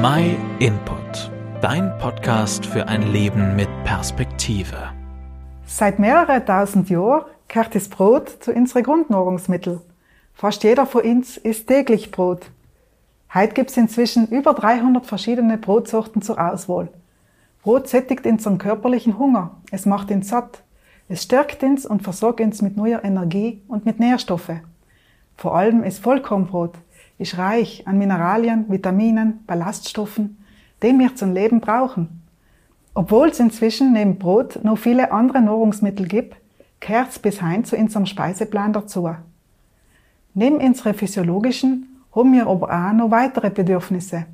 My Input, dein Podcast für ein Leben mit Perspektive. Seit mehreren tausend Jahren gehört das Brot zu unseren Grundnahrungsmitteln. Fast jeder von uns isst täglich Brot. Heute gibt es inzwischen über 300 verschiedene Brotsorten zur Auswahl. Brot sättigt unseren körperlichen Hunger. Es macht ihn satt. Es stärkt uns und versorgt uns mit neuer Energie und mit Nährstoffen. Vor allem ist Vollkornbrot ist reich an Mineralien, Vitaminen, Ballaststoffen, die wir zum Leben brauchen. Obwohl es inzwischen neben Brot noch viele andere Nahrungsmittel gibt, gehört es bis heim zu unserem Speiseplan dazu. Neben unseren physiologischen haben wir aber auch noch weitere Bedürfnisse.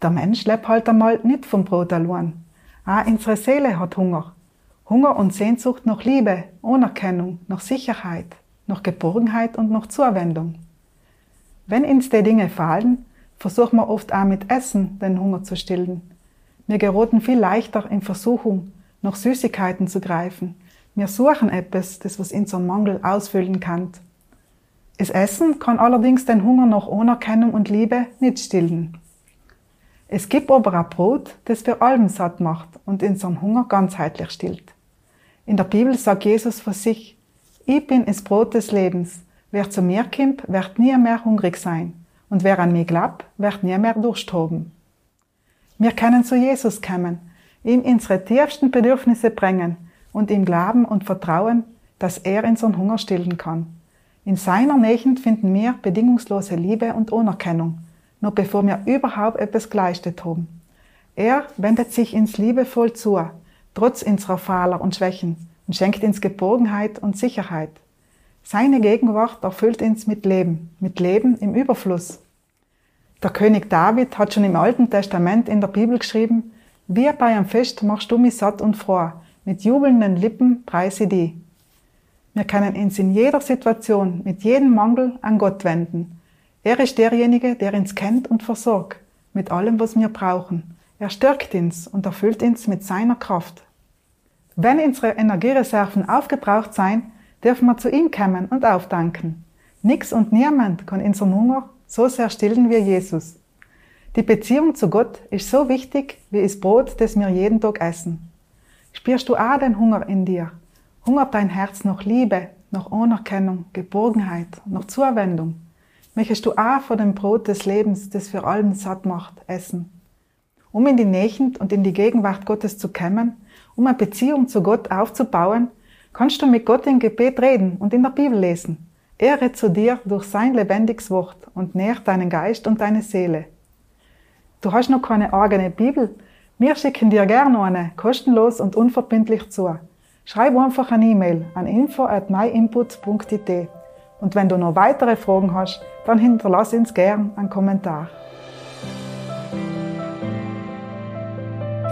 Der Mensch lebt halt einmal nicht vom Brot allein. Auch unsere Seele hat Hunger. Hunger und Sehnsucht nach Liebe, Anerkennung, nach Sicherheit, nach Geborgenheit und nach Zuwendung. Wenn uns die Dinge fallen, versuchen wir oft auch mit Essen den Hunger zu stillen. Wir geraten viel leichter in Versuchung, nach Süßigkeiten zu greifen. Wir suchen etwas, das was unseren Mangel ausfüllen kann. Das Essen kann allerdings den Hunger nach Anerkennung und Liebe nicht stillen. Es gibt aber ein Brot, das für allem satt macht und unseren Hunger ganzheitlich stillt. In der Bibel sagt Jesus für sich, ich bin das Brot des Lebens. Wer zu mir kommt, wird nie mehr hungrig sein. Und wer an mich glaubt, wird nie mehr Durst haben. Wir können zu Jesus kommen, ihm unsere tiefsten Bedürfnisse bringen und ihm glauben und vertrauen, dass er unseren Hunger stillen kann. In seiner Nähe finden wir bedingungslose Liebe und Anerkennung, noch bevor wir überhaupt etwas geleistet haben. Er wendet sich ins liebevoll zu, trotz unserer Fehler und Schwächen, und schenkt uns Geborgenheit und Sicherheit. Seine Gegenwart erfüllt uns mit Leben, mit Leben im Überfluss. Der König David hat schon im Alten Testament in der Bibel geschrieben, wie bei einem Fest machst du mich satt und froh, mit jubelnden Lippen preise die. Wir können uns in jeder Situation, mit jedem Mangel an Gott wenden. Er ist derjenige, der uns kennt und versorgt, mit allem, was wir brauchen. Er stärkt uns und erfüllt uns mit seiner Kraft. Wenn unsere Energiereserven aufgebraucht sein, dürfen wir zu ihm kommen und aufdanken. Nix und niemand kann unseren Hunger so sehr stillen wie Jesus. Die Beziehung zu Gott ist so wichtig wie das Brot, das wir jeden Tag essen. Spürst du auch den Hunger in dir? Hungert dein Herz nach Liebe, nach Anerkennung, Geborgenheit, nach Zuwendung? Möchtest du auch von dem Brot des Lebens, das für allen satt macht, essen? Um in die Nähe und in die Gegenwart Gottes zu kommen, um eine Beziehung zu Gott aufzubauen, kannst du mit Gott im Gebet reden und in der Bibel lesen. Er redet zu dir durch sein lebendiges Wort und nährt deinen Geist und deine Seele. Du hast noch keine eigene Bibel? Wir schicken dir gerne eine, kostenlos und unverbindlich zu. Schreib einfach eine E-Mail an info at myinput.it. Und wenn du noch weitere Fragen hast, dann hinterlass uns gern einen Kommentar.